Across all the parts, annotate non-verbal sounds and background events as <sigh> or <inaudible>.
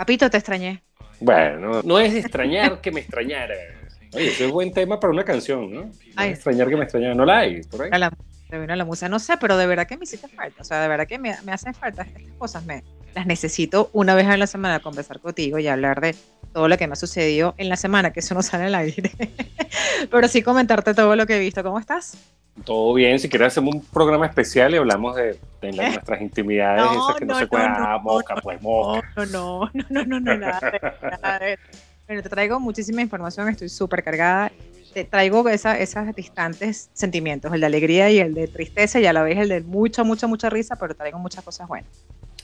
Papito, te extrañé. Bueno, no es extrañar que me extrañara. Oye, ese es buen tema para una canción, ¿no? Ay. extrañar que me extrañara. ¿No la hay por ahí? A la, te vino la musa. No sé, pero de verdad que me hiciste falta. O sea, de verdad que me, me hacen falta estas cosas. Me, las necesito una vez a la semana conversar contigo y hablar de todo lo que me ha sucedido en la semana, que eso no sale al aire. <laughs> pero sí comentarte todo lo que he visto. ¿Cómo estás? Todo bien, si quieres hacemos un programa especial y hablamos de, de ¿Eh? <laughs> nuestras intimidades, No, esas que no, no, se pueden. no, ah, no, moca, no, pues moca. No, no, no, no, no, no, nada de- nada de- Bueno, te traigo muchísima información, estoy súper cargada. Te traigo esa, esas distantes sentimientos, el de alegría y el de tristeza y a la vez el de mucha, mucha, mucha risa, pero traigo muchas cosas buenas.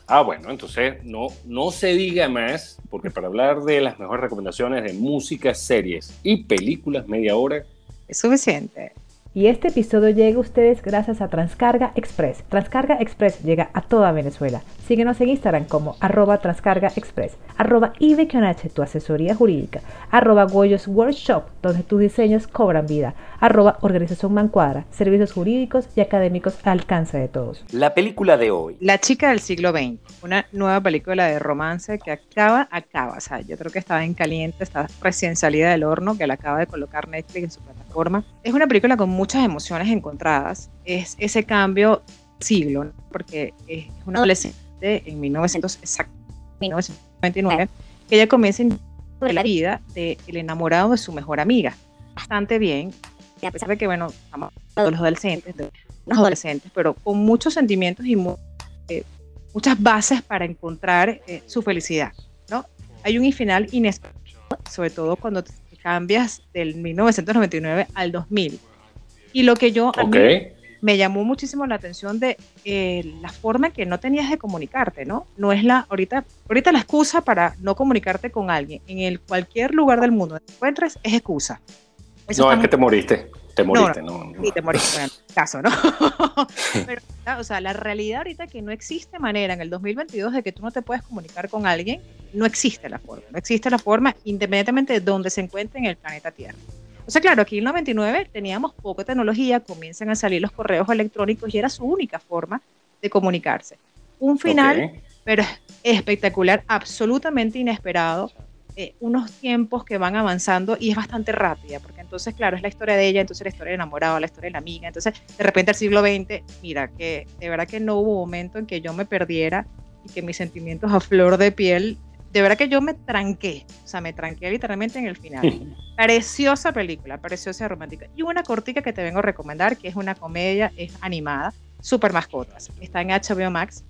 Ah, bueno, entonces no, no se diga más, porque para hablar de las mejores recomendaciones de música, series y películas, media hora, Es suficiente. Y este episodio llega a ustedes gracias a Transcarga Express. Transcarga Express llega a toda Venezuela. Síguenos en Instagram como arroba Transcarga Express, arroba Ibequionache, tu asesoría jurídica, arroba Goyos Workshop, donde tus diseños cobran vida, arroba Organización Mancuadra, servicios jurídicos y académicos al alcance de todos. La película de hoy. La chica del siglo XX, una nueva película de romance que acaba, acaba, o sea, yo creo que estaba en caliente, está recién salida del horno, que la acaba de colocar Netflix en su plataforma. Es una película con muchas emociones encontradas, es ese cambio siglo, ¿no? porque es una adolescente en 1900, exacto, 1929, que ella comienza en la vida del enamorado de su mejor amiga. Bastante bien, a pesar de que, bueno, estamos de los adolescentes, de unos adolescentes, pero con muchos sentimientos y mu- eh, muchas bases para encontrar eh, su felicidad, ¿no? Hay un final inesperado, sobre todo cuando cambias del 1999 al 2000. Y lo que yo a ok. mí me llamó muchísimo la atención de eh, la forma en que no tenías de comunicarte, ¿no? No es la, ahorita, ahorita la excusa para no comunicarte con alguien en el cualquier lugar del mundo donde te encuentres es excusa. Eso No, es que te moriste. Te moriste, no. no. Sí, te moriste en el caso, ¿no? <laughs> Pero, o sea, la realidad ahorita que no existe manera en el 2022 de que tú no te puedes comunicar con alguien, no existe la forma, no existe la forma independientemente de donde se encuentre en el planeta Tierra. O sea, claro, aquí en el 99 teníamos poca tecnología, comienzan a salir los correos electrónicos y era su única forma de comunicarse. Un final Ok. pero es espectacular, absolutamente inesperado, eh, unos tiempos que van avanzando y es bastante rápida, porque entonces, claro, es la historia de ella, entonces la historia del enamorado, la historia de la amiga, entonces de repente el siglo XX, mira, que de verdad que no hubo momento en que yo me perdiera y que mis sentimientos a flor de piel, de verdad que yo me tranqué, o sea, me tranqué literalmente en el final. <laughs> Preciosa película, preciosa romántica. Y una cortica que te vengo a recomendar, que es una comedia, es animada, Super Mascotas. Está en HBO Max.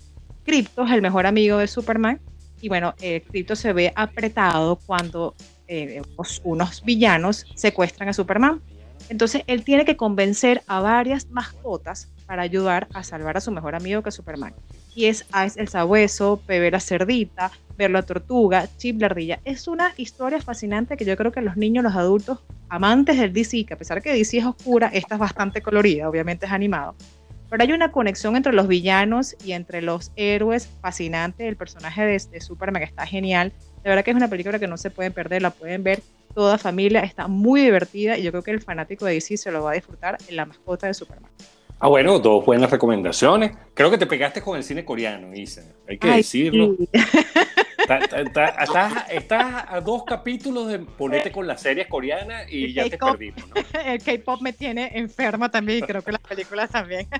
Crypto es el mejor amigo de Superman. Y bueno, eh, Crypto se ve apretado cuando eh, unos- villanos secuestran a Superman. Entonces él tiene que convencer a varias mascotas para ayudar a salvar a su mejor amigo que es Superman. Y es Ice el sabueso, Pepe la cerdita, Ver la tortuga, Chip la ardilla. Es una historia fascinante que yo creo que los niños, los adultos, amantes del DC, que a pesar que DC es oscura, esta es bastante colorida, obviamente es animado. Pero hay una conexión entre los villanos y entre los héroes fascinante. El personaje de, de Superman está genial. De verdad que es una película que no se pueden perder, la pueden ver toda familia, está muy divertida y yo creo que el fanático de DC se lo va a disfrutar en la mascota de Superman. Ah, bueno, dos buenas recomendaciones. Creo que te pegaste con el cine coreano, Isa. Hay que Ay, decirlo. sí. <laughs> Ta- ta- ta- Estás, a dos capítulos de ponerte con las series coreanas y El ya te perdimos, ¿no? <laughs> El K-pop me tiene enferma también y creo que las películas también. <laughs>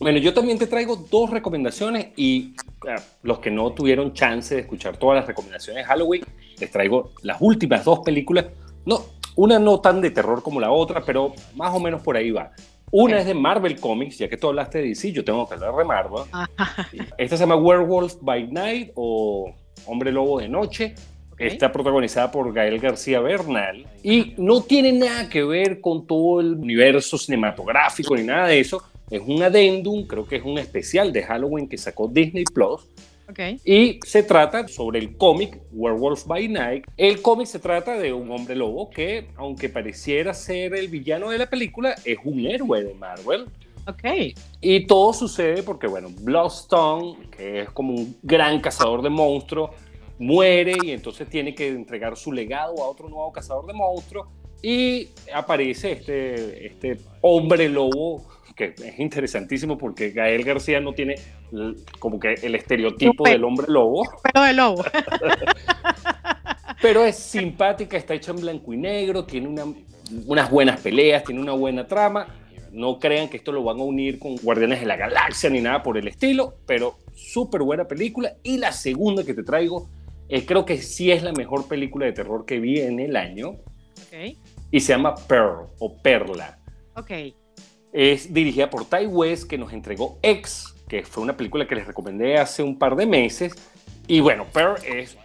Bueno, yo también te traigo dos recomendaciones y claro, los que no tuvieron chance de escuchar todas las recomendaciones de Halloween, les traigo las últimas dos películas. No, una no tan de terror como la otra, pero más o menos por ahí va. Una es de Marvel Comics, ya que tú hablaste de DC, yo tengo que hablar de Marvel. Ajá. Esta se llama Werewolf by Night o Hombre Lobo de Noche. Está protagonizada por Gael García Bernal y no tiene nada que ver con todo el universo cinematográfico ni nada de eso. Es un adendum, creo que es un especial de Halloween que sacó Disney Plus Ok. Y se trata sobre el cómic Werewolf by Night. El cómic se trata de un hombre lobo que, aunque pareciera ser el villano de la película, es un héroe de Marvel. Ok. Y todo sucede porque, bueno, Bloodstone, que es como un gran cazador de monstruos, muere y entonces tiene que entregar su legado a otro nuevo cazador de monstruos. Y aparece este, este hombre lobo que es interesantísimo porque Gael García no tiene como que el estereotipo del hombre lobo, Pero de lobo. <laughs> pero es simpática, está hecha en blanco y negro, tiene una- unas buenas peleas, tiene una buena trama. No crean que esto lo van a unir con Guardianes de la Galaxia ni nada por el estilo, pero súper buena película. Y la segunda que te traigo, eh, creo que sí es la mejor película de terror que vi en el año, Ok. y se llama Pearl o Perla. Ok. Es dirigida por Ty West, que nos entregó X, que fue una película que les recomendé hace un par de meses. Y bueno, Pearl es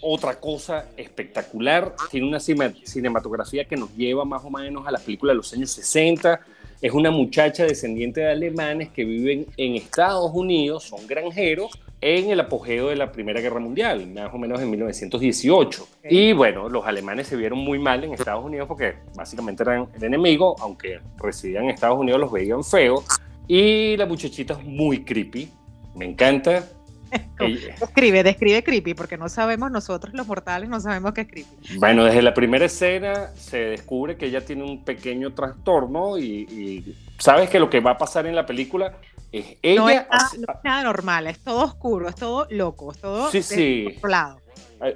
otra cosa espectacular. Tiene una cinematografía que nos lleva más o menos a las películas de los años 60. Es una muchacha descendiente de alemanes que viven en Estados Unidos, son granjeros, en el apogeo de la Primera Guerra Mundial, más o menos en 1918. Ok. Y bueno, los alemanes se vieron muy mal en Estados Unidos porque básicamente eran el enemigo, aunque residían en Estados Unidos los veían feos. Y la muchachita es muy creepy, me encanta. <laughs> Describe, describe creepy, porque no sabemos nosotros los mortales, no sabemos qué es creepy. Bueno, desde la primera escena se descubre que ella tiene un pequeño trastorno y, y sabes que lo que va a pasar en la película es ella... no, es nada, hace- no es nada normal, es todo oscuro, es todo loco, es todo Sí, sí. descontrolado.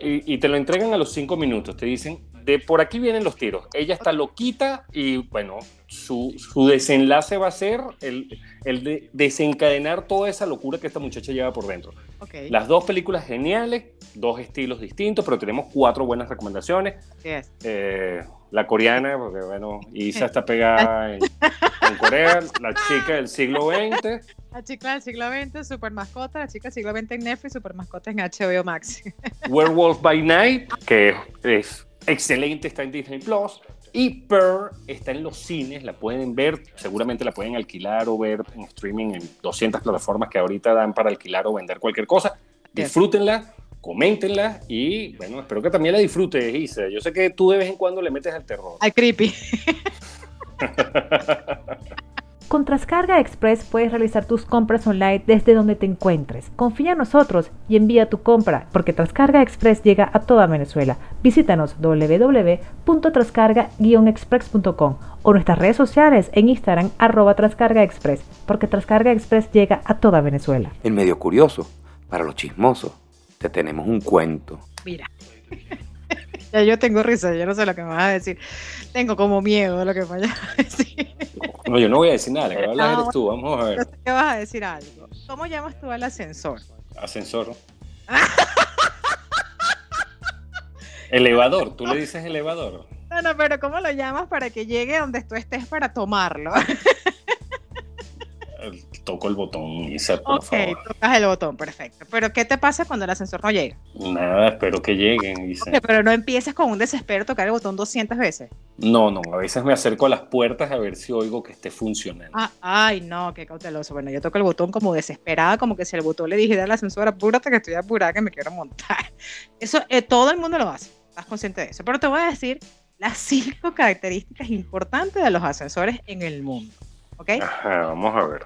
y, y te lo entregan a los cinco minutos, te dicen, de por aquí vienen los tiros. Ella está loquita y bueno, su, su desenlace va a ser el, el de desencadenar toda esa locura que esta muchacha lleva por dentro. Las dos películas geniales, dos estilos distintos, pero tenemos cuatro buenas recomendaciones. Eh, la coreana, porque bueno, Isa está pegada en, en Corea, la chica del siglo XX, La chica del siglo XX, super mascota, la chica del siglo XX en Netflix, super mascota en HBO Max. <laughs> Werewolf by Night, que es excelente, está en Disney Plus, y Pearl está en los cines, la pueden ver, seguramente la pueden alquilar o ver en streaming en 200 plataformas que ahorita dan para alquilar o vender cualquier cosa. Disfrútenla, coméntenla y bueno, espero que también la disfrutes, Isa. Yo sé que tú de vez en cuando le metes al terror. Al creepy. <laughs> Con Trascarga Express puedes realizar tus compras online desde donde te encuentres. Confía en nosotros y envía tu compra, porque Trascarga Express llega a toda Venezuela. Visítanos www.trascarga-express.com o nuestras redes sociales en Instagram arroba Trascarga Express, porque Trascarga Express llega a toda Venezuela. En medio curioso, para los chismosos, te tenemos un cuento. Mira. <laughs> ya yo tengo risa, yo no sé lo que me vas a decir. Tengo como miedo de lo que me vayas a decir. No, yo no voy a decir nada, la que a hablar Ah, eres tú, vamos a Yo ver. sé que vas a decir algo. ¿Cómo llamas tú al ascensor? Ascensor. <laughs> elevador, tú le dices elevador. No, no, pero ¿cómo lo llamas para que llegue donde tú estés para tomarlo? <laughs> Toco el botón, Isa, por ok, favor. tocas el botón, perfecto. Pero ¿qué te pasa cuando el ascensor no llega? Nada, espero que lleguen. Ok, pero no empieces con un desespero a tocar el botón 200 veces. No, no, a veces me acerco a las puertas a ver si oigo que esté funcionando. Ah, ay, no, qué cauteloso. Bueno, yo toco el botón como desesperada, como que si el botón le dijera al ascensor, apúrate que estoy apurada, que me quiero montar. <laughs> Eso, eh, todo el mundo lo hace, estás consciente de eso. Pero te voy a decir las cinco características importantes de los ascensores en el mundo. ¿Ok? Ajá, vamos a ver.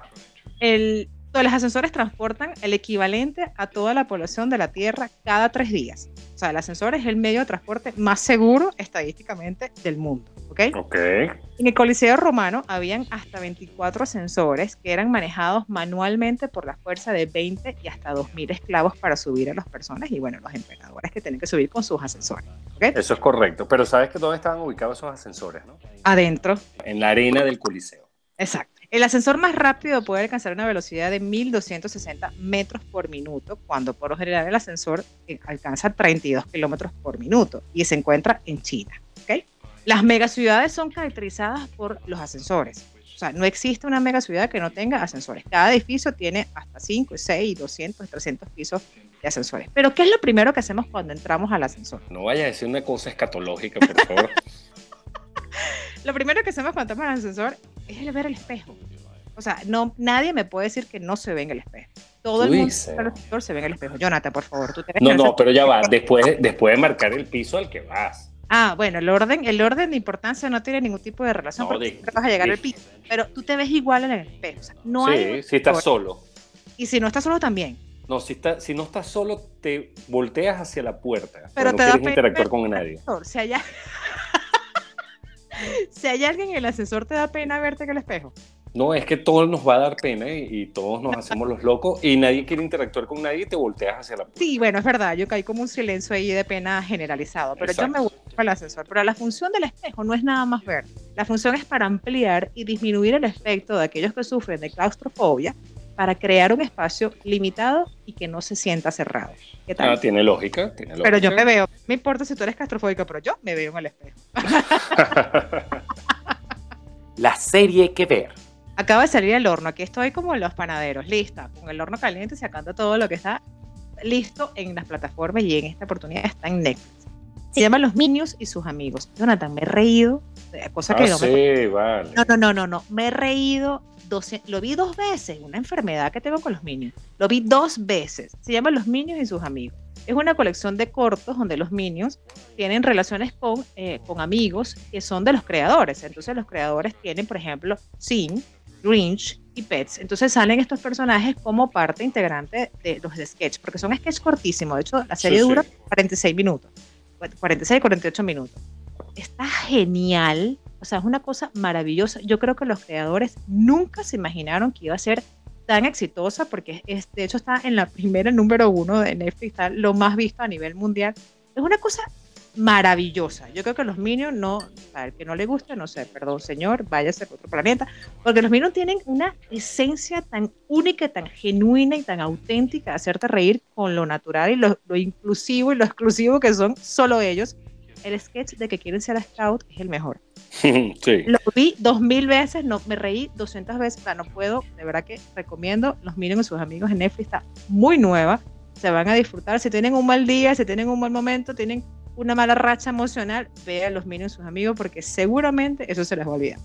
El, los ascensores transportan el equivalente a toda la población de la Tierra cada tres días. O sea, el ascensor es el medio de transporte más seguro estadísticamente del mundo. ¿Ok? Ok. En el Coliseo Romano habían hasta 24 ascensores que eran manejados manualmente por la fuerza de 20 y hasta 2.000 esclavos para subir a las personas y bueno, los emperadores que tienen que subir con sus ascensores. ¿ok? Eso es correcto. Pero ¿sabes que dónde estaban ubicados esos ascensores? No? Adentro, En la arena del Coliseo. exacto. El ascensor más rápido puede alcanzar una velocidad de 1.260 metros por minuto, cuando por lo general el ascensor eh, alcanza 32 kilómetros por minuto y se encuentra en China. ¿ok? Las megaciudades son caracterizadas por los ascensores. O sea, no existe una megaciudad que no tenga ascensores. Cada edificio tiene hasta 5, 6, 200, 300 pisos de ascensores. Pero ¿qué es lo primero que hacemos cuando entramos al ascensor? No vaya a decir una cosa escatológica, por favor. <laughs> Lo primero que hacemos cuando entramos al ascensor es el ver el espejo. O sea, no, nadie me puede decir que no se ve en el espejo. Todo el mundo dices. alrededor se ve en el espejo. Jonathan, por favor, tú tienes No, no, pero ya va. Después, después de marcar el piso al que vas. Ah, bueno, el orden, el orden de importancia no tiene ningún tipo de relación No, porque de- vas a llegar de- al piso. Pero tú te ves igual en el espejo. O sea, no sí, hay. si estás solo. Y si no estás solo también. No, si, está, si no estás solo, te volteas hacia la puerta. Pero no te quieres interactuar con el nadie. ascensor. Si hay, si hay alguien en el ascensor, te da pena verte en el espejo. No, es que todos nos va a dar pena y, y todos nos hacemos los locos y nadie quiere interactuar con nadie y te volteas hacia la. Sí, bueno, es verdad, yo caí como un silencio ahí de pena generalizado, pero yo me Exacto. voy el ascensor. Pero la función del espejo no es nada más ver. La función es para ampliar y disminuir el efecto de aquellos que sufren de claustrofobia para crear un espacio limitado y que no se sienta cerrado. ¿Qué tal? Ah, tiene lógica, tiene lógica. pero yo me veo, no me importa si tú eres claustrofóbica, pero yo me veo en el espejo. <laughs> La serie que ver. Acaba de salir el horno, aquí estoy como los panaderos, lista, con el horno caliente sacando todo lo que está listo en las plataformas y en esta oportunidad está en Netflix. Se llama Los Minions y sus amigos. Jonathan, me he reído, cosa que Ah, no me... sí, vale. No, no, no, no, no, me he reído, 200 lo vi dos veces, una enfermedad que tengo con los Minions. Lo vi dos veces. Se llama Los Minions y sus amigos. Es una colección de cortos donde los Minions tienen relaciones con, eh, con amigos que son de los creadores. Entonces los creadores tienen, por ejemplo, Sin, Grinch y Pets. Entonces salen estos personajes como parte integrante de los de sketch, porque son sketch cortísimos. De hecho, la serie Sí, dura sí. 46 minutos, 46, 48 minutos. Está genial. O sea, es una cosa maravillosa. Yo creo que los creadores nunca se imaginaron que iba a ser tan exitosa, porque es, de hecho está en la primera número uno de Netflix, está lo más visto a nivel mundial. Es una cosa maravillosa. Yo creo que los Minions no, el que no le guste, no sé, perdón señor, váyase a otro planeta, porque los Minions tienen una esencia tan única, tan genuina y tan auténtica de hacerte reír con lo natural y lo, lo inclusivo y lo exclusivo que son solo ellos. El sketch de que quieren ser scout es el mejor. <laughs> sí. Lo vi dos mil veces, no, me reí 200 veces, o sea, no puedo, de verdad que recomiendo, los miren con sus amigos en Netflix, está muy nueva, se van a disfrutar, si tienen un mal día, si tienen un mal momento, tienen una mala racha emocional, vean los miren sus amigos porque seguramente eso se les va a olvidar.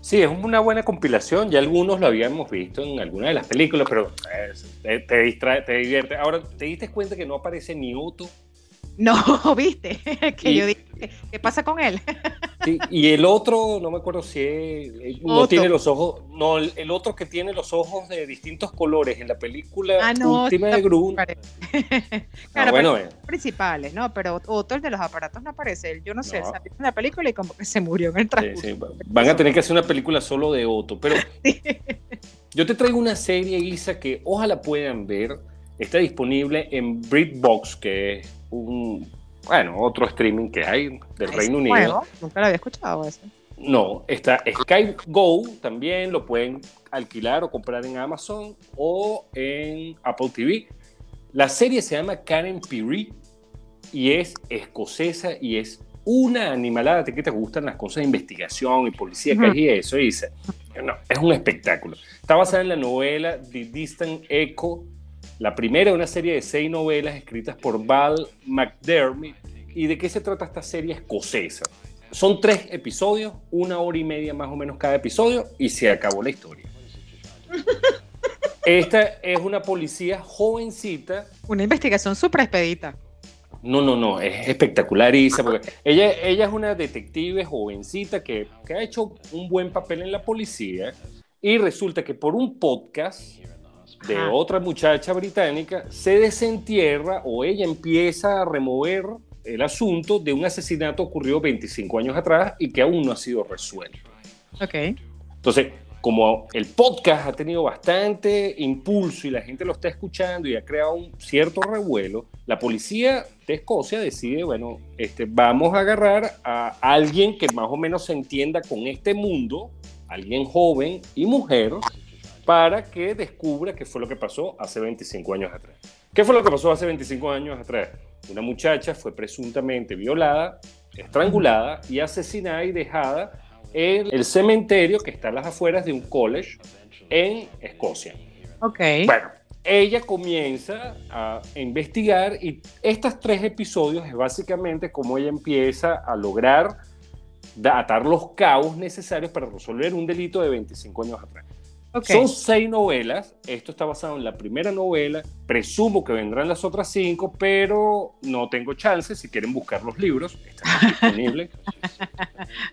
Sí, es una buena compilación. Ya algunos lo habíamos visto en alguna de las películas, pero eh, te, te distrae, te divierte. Ahora, ¿te diste cuenta que no aparece ni Otto? No, <laughs> viste, que Y- yo dije, ¿qué pasa con él? <laughs> Sí, y el otro, no me acuerdo si es, eh, no Otto. tiene los ojos, no, el, el otro que tiene los ojos de distintos colores en la película Ah, no, última de Gru. <laughs> Ah, Claro, bueno, eh, principales, ¿no? Pero otro el de los aparatos no aparece, él, yo no sé, No. salió en la película y como que se murió en el transcurso. sí, van a tener que hacer una película solo de Otto. Pero yo te traigo una serie, Isa, que ojalá puedan ver. Está disponible en BritBox, que es un, bueno, otro streaming que hay del Reino Unido. nuevo, nunca lo había escuchado ese. No, está Skype Go, también lo pueden alquilar o comprar en Amazon o en Apple TV. La serie se llama Karen Piri y es escocesa y es una animalada. ¿A ti que te gustan las cosas de investigación y policía Ujú. y eso? Y dice, no, es un espectáculo. Está basada en la novela The Distant Echo, la primera de una serie de seis novelas escritas por Val McDermott. ¿Y de qué se trata esta serie escocesa? Son tres episodios, una hora y media más o menos cada episodio, y se acabó la historia. <laughs> Esta es una policía jovencita. Una investigación súper expedita. No, no, no, es espectacular, Isa, porque ella, ella es una detective jovencita que, que ha hecho un buen papel en la policía, y resulta que por un podcast de Ajá. otra muchacha británica se desentierra o ella empieza a remover el asunto de un asesinato ocurrido 25 años atrás y que aún no ha sido resuelto. Ok. Entonces, como el podcast ha tenido bastante impulso y la gente lo está escuchando y ha creado un cierto revuelo, la policía de Escocia decide, bueno, este, vamos a agarrar a alguien que más o menos se entienda con este mundo, alguien joven y mujer, para que descubra qué fue lo que pasó hace 25 años atrás. ¿Qué fue lo que pasó hace 25 años atrás? Una muchacha fue presuntamente violada, estrangulada y asesinada y dejada en el cementerio que está a las afueras de un college en Escocia. Ok. Bueno, ella comienza a investigar y estos tres episodios es básicamente cómo ella empieza a lograr atar los cabos necesarios para resolver un delito de 25 años atrás. Okay. Son seis novelas. Esto está basado en la primera novela. Presumo que vendrán las otras cinco, pero no tengo chance. Si quieren buscar los libros, están <laughs> disponibles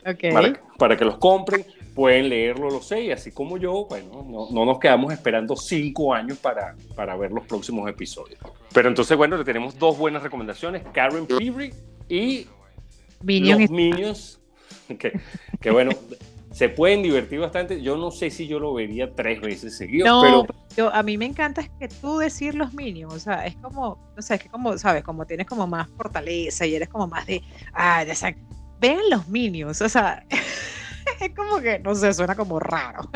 okay. para, para, que los compren. Pueden leerlo los seis, así como yo. Bueno, no, no nos quedamos esperando cinco años para, para ver los próximos episodios. Pero entonces, bueno, le tenemos dos buenas recomendaciones: Karen Peary y Minion los Minions. <laughs> Que, que bueno se pueden divertir bastante. Yo no sé si yo lo vería tres veces seguido, no, pero... Yo, a mí me encanta es que tú decir los mínimos, o sea, es como, no sé, es que como, sabes, como tienes como más fortaleza y eres como más de, ah, de esa, vean los minions, o sea, <laughs> es como que, no sé, suena como raro.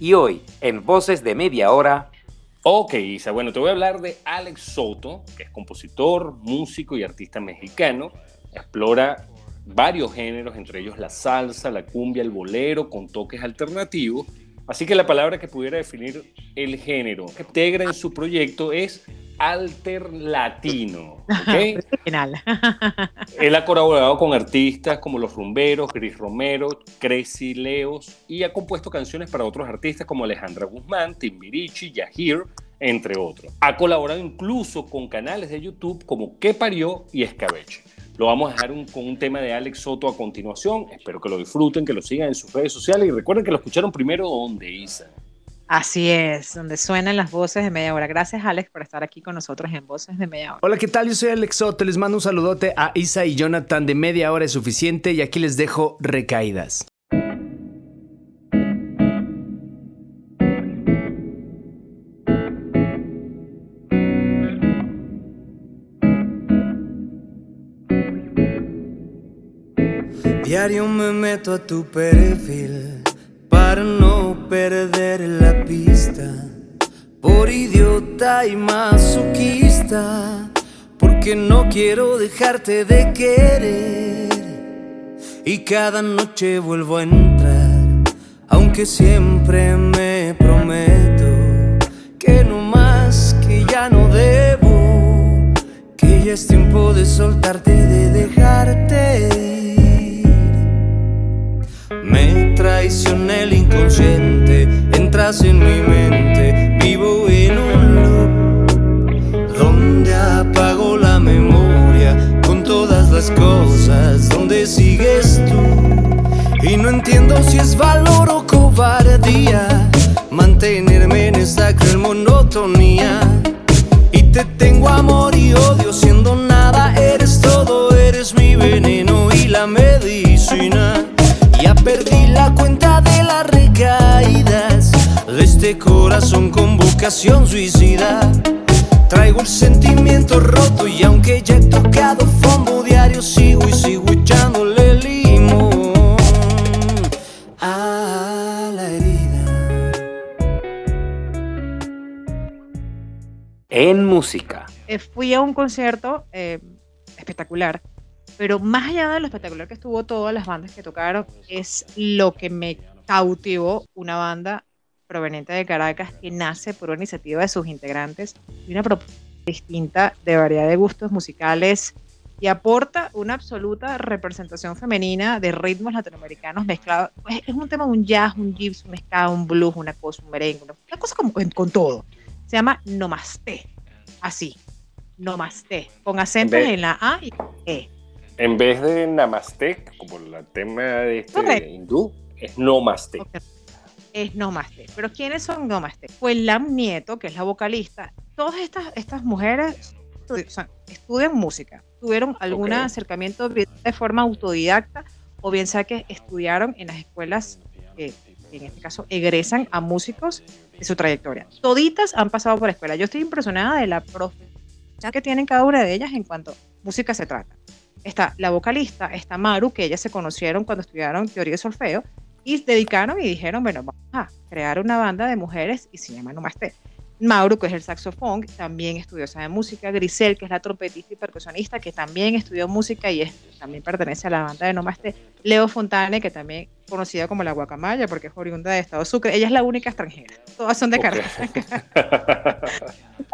y hoy, en Voces de Media Hora, Ok, Isa, bueno, te voy a hablar de Alex Soto, que es compositor, músico y artista mexicano. Explora varios géneros, entre ellos la salsa, la cumbia, el bolero, con toques alternativos. Así que la palabra que pudiera definir el género que integra en su proyecto es alterlatino. ¿okay? <laughs> <laughs> Él ha colaborado con artistas como Los Rumberos, Gris Romero, Crazy Leos y ha compuesto canciones para otros artistas como Alejandra Guzmán, Timbirichi, Yahir, entre otros. Ha colaborado incluso con canales de YouTube como Que Parió y Escabeche. Lo vamos a dejar un, con un tema de Alex Soto a continuación. Espero que lo disfruten, que lo sigan en sus redes sociales y recuerden que lo escucharon primero donde Isa. Así es, donde suenan las voces de media hora. Gracias Alex por estar aquí con nosotros en Voces de Media Hora. Hola, ¿qué tal? Yo soy Alex Soto. Les mando un saludote a Isa y Jonathan de Media Hora es suficiente y aquí les dejo recaídas. Diario me meto a tu perfil para no perder la pista. Por idiota y masoquista, porque no quiero dejarte de querer. Y cada noche vuelvo a entrar, aunque siempre me prometo que no más, que ya no debo, que ya es tiempo de soltarte y de dejarte. Me traiciona el inconsciente, entras en mi mente, vivo en un loop donde apago la memoria con todas las cosas, donde sigues tú. Y no entiendo si es valor vocación suicida. Traigo el sentimiento roto y aunque ya he tocado fondo diario sigo y sigo echándole limón a la herida. En música. Eh, fui a un concierto eh, espectacular pero más allá de lo espectacular que estuvo todas las bandas que tocaron, es lo que me cautivó una banda proveniente de Caracas que nace por una iniciativa de sus integrantes y una propuesta distinta de variedad de gustos musicales y aporta una absoluta representación femenina de ritmos latinoamericanos mezclados. Es un tema, un jazz, un gypsy, un ska, un blues, una cosa, un merengue, una, cosa como con, con todo. Se llama Nomasté, así, Nomasté, con acentos en la A y E. En vez de Namaste, como el tema de este Correcto. hindú, es Nomaste. Ok. Es Nomaste. Pero ¿quiénes son Nomaste? Fue Lam Nieto, que es la vocalista. Todas estas, estas mujeres o sea, estudian música. Tuvieron algún acercamiento de forma autodidacta o bien sea que estudiaron en las escuelas que en este caso egresan a músicos de su trayectoria. Toditas han pasado por escuela. Yo estoy impresionada de la profundidad que tienen cada una de ellas en cuanto a música se trata. Está la vocalista, está Maru, que ellas se conocieron cuando estudiaron teoría de solfeo y dedicaron y dijeron, bueno, vamos a crear una banda de mujeres y se llama Nomaste. Mauro, que es el saxofón, también estudió sabe música. Grisel, que es la trompetista y percusionista, que también estudió música y es, también pertenece a la banda de Nomaste. Leo Fontane, que también conocida como la Guacamaya, porque es oriunda de Estado Sucre. Ella es la única extranjera. Todas son de Ok. Caracas.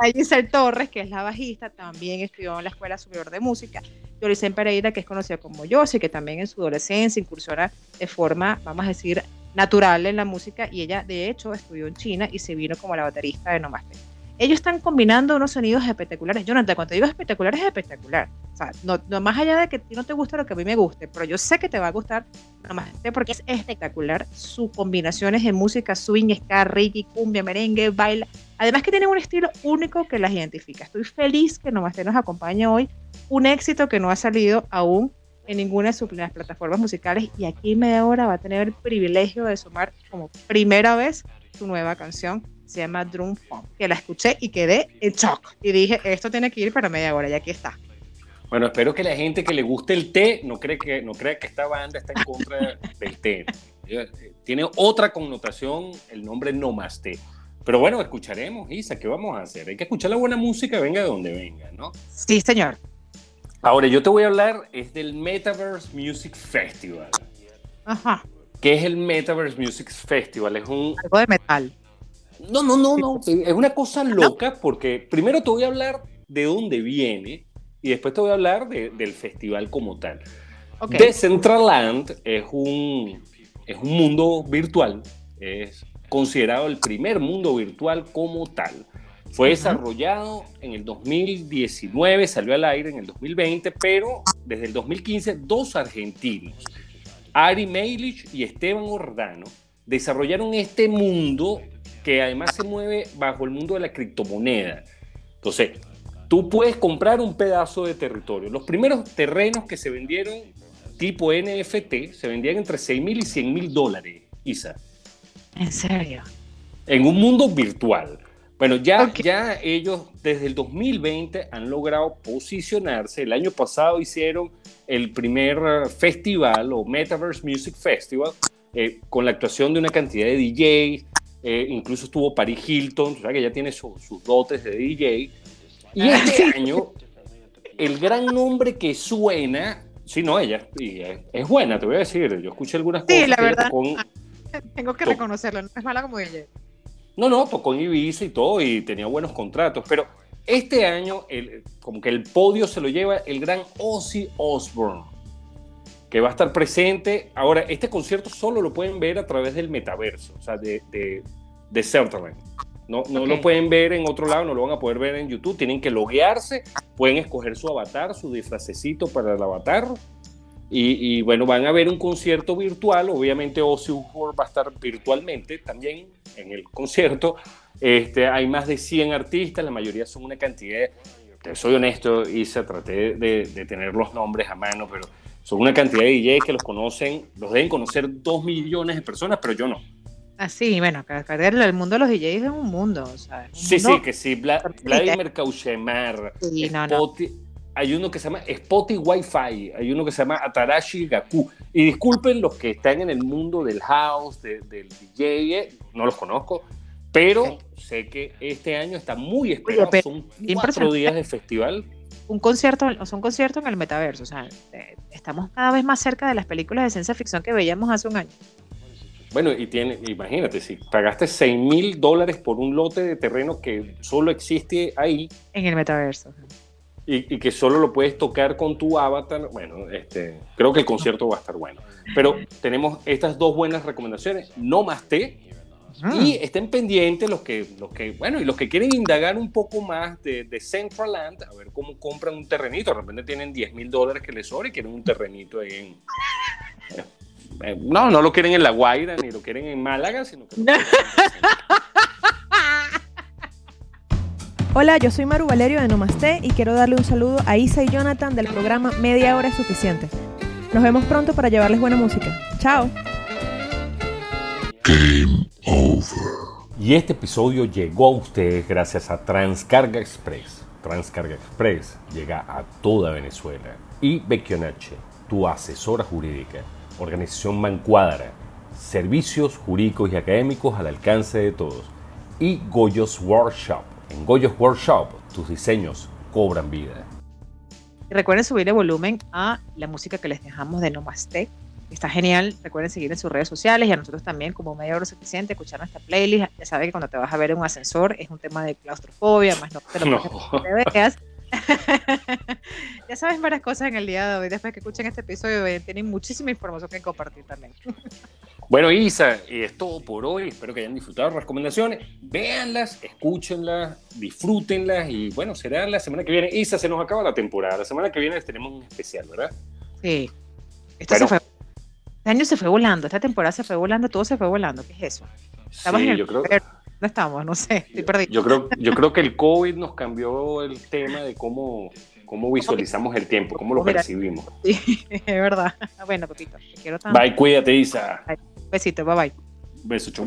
<laughs> Giselle Torres, que es la bajista, también estudió en la Escuela Superior de Música. Yoricen Pereira, que es conocida como Yossi, que también en su adolescencia incursiona de forma, vamos a decir, natural en la música y ella de hecho estudió en China y se vino como la baterista de Nomaste. Ellos están combinando unos sonidos espectaculares. Jonathan, cuando digo espectacular es espectacular. O sea, no, no más allá de que a ti no te gusta lo que a mí me guste, pero yo sé que te va a gustar Nomaste porque es espectacular. Sus combinaciones de música, swing, ska, reggae, cumbia, merengue, baila. Además que tienen un estilo único que las identifica. Estoy feliz que Nomaste nos acompañe hoy. Un éxito que no ha salido aún en ninguna de sus plataformas musicales y aquí media hora va a tener el privilegio de sumar como primera vez su nueva canción, se llama Drum Funk, que la escuché y quedé en shock y dije, esto tiene que ir para media hora y aquí está. Bueno, espero que la gente que le guste el té no cree que, no cree que esta banda está en contra del té. Eh, tiene otra connotación el nombre No Más Té. Pero bueno, escucharemos, Isa, ¿qué vamos a hacer? Hay que escuchar la buena música, venga de donde venga, ¿no? Sí, señor. Ahora, yo te voy a hablar es del Metaverse Music Festival. Ajá. ¿Qué es el Metaverse Music Festival? Es un... Algo de metal. No, no, no, no. Es una cosa loca porque primero te voy a hablar de dónde viene y después te voy a hablar de, del festival como tal. Ok. Decentraland es un, es un mundo virtual. Es considerado el primer mundo virtual como tal. Fue desarrollado en el 2019, salió al aire en el 2020, pero desde el 2015 dos argentinos, Ari Meilich y Esteban Ordano, desarrollaron este mundo que además se mueve bajo el mundo de la criptomoneda. Entonces, tú puedes comprar un pedazo de territorio. Los primeros terrenos que se vendieron tipo NFT se vendían entre 6 mil y 100 mil dólares, Isa, En serio. en un mundo virtual. Bueno, ya, ya ellos desde el 2020 han logrado posicionarse. El año pasado hicieron el primer festival o Metaverse Music Festival eh, con la actuación de una cantidad de DJs. Eh, incluso estuvo Paris Hilton, o sea que ya tiene su- sus dotes de DJ. Y este <laughs> año, el gran nombre que suena, sí, no, ella y es, es buena, te voy a decir. Yo escuché algunas Sí, cosas. la que ella verdad. <laughs> Tengo que reconocerlo, no es mala como ella. no, no, tocó en Ibiza y todo y tenía buenos contratos, pero este año el- como que el podio se lo lleva el gran Ozzy Osbourne, que va a estar presente. Ahora, este concierto solo lo pueden ver a través del metaverso, o sea, de, de, de Decentraland. No, no Ok. lo pueden ver en otro lado, no lo van a poder ver en YouTube, tienen que loguearse, pueden escoger su avatar, su disfracecito para el avatar. Y, y, bueno, van a ver un concierto virtual. Obviamente, Ozzy Osbourne va a estar virtualmente también en el concierto. Este, hay más de 100 artistas, la mayoría son una cantidad. Te soy honesto, Isa, traté de, de tener los nombres a mano, pero son una cantidad de DJs que los conocen, los deben conocer dos millones de personas, pero yo no. Así, bueno, que perder el mundo de los DJs es un mundo. O sea, es un Sí, mundo- sí, que sí. Vla- Vladimir Kaushemar. Sí, no, no. Spoti- Hay uno que se llama Spotty Wi-Fi, hay uno que se llama Atarashi Gaku. Y disculpen los que están en el mundo del house, de- del DJ, eh, no los conozco, pero sé que este año está muy esperado. pero Son cuatro días de festival. Un concierto, o sea, un concierto en el metaverso. O sea, eh, estamos cada vez más cerca de las películas de ciencia ficción que veíamos hace un año. Bueno, y tiene, imagínate, si pagaste 6 mil dólares por un lote de terreno que solo existe ahí, En el metaverso. y, y que solo lo puedes tocar con tu avatar, bueno, este, creo que el concierto va a estar bueno. Pero tenemos estas dos buenas recomendaciones, no más té, y estén pendientes los que, los que, bueno, y los que quieren indagar un poco más de, de Central Land, a ver cómo compran un terrenito, de repente tienen 10 mil dólares que les sobra y quieren un terrenito ahí en... eh, no, no lo quieren en La Guaira, ni lo quieren en Málaga, sino que... lo quieren <laughs> Hola, yo soy Maru Valerio de Nomasté y quiero darle un saludo a Isa y Jonathan del programa Media Hora es Suficiente. Nos vemos pronto para llevarles buena música. Chao. Y este episodio llegó a ustedes gracias a Transcarga Express. Transcarga Express llega a toda Venezuela. Y Becchionache, tu asesora jurídica. Organización Mancuadra. Servicios jurídicos y académicos al alcance de todos. Y Goyos Workshop. En Goyos Workshop, tus diseños cobran vida. Recuerden subirle volumen a la música que les dejamos de Nomasté. Está genial. Recuerden seguir en sus redes sociales y a nosotros también como media hora suficiente, escuchar nuestra playlist. Ya saben que cuando te vas a ver en un ascensor es un tema de claustrofobia, más no te lo No. te veas. <laughs> ya saben varias cosas en el día de hoy. Después que escuchen este episodio, eh, tienen muchísima información que compartir también. <laughs> Bueno, Isa, es todo por hoy. Espero que hayan disfrutado las recomendaciones. Véanlas, escúchenlas, disfrútenlas y bueno, será la semana que viene. Isa, se nos acaba la temporada. La semana que viene tenemos un especial, ¿verdad? Sí. Esto Bueno. se fue. Año se fue volando, esta temporada se fue volando, todo se fue volando. ¿Qué es eso? Estabas sí, en el yo creo... No estamos, no sé, estoy perdido. Yo creo, yo creo que el COVID nos cambió el tema de cómo, cómo visualizamos el tiempo, cómo lo percibimos. Sí, <laughs> es verdad. Ah, bueno, Pepito, te quiero. Bye, cuídate, Isa. Bye. Besito, bye bye. Beso, chau.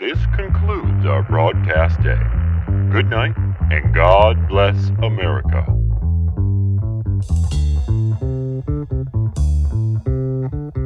This concludes our broadcast day. Good night and God bless America. Thank you.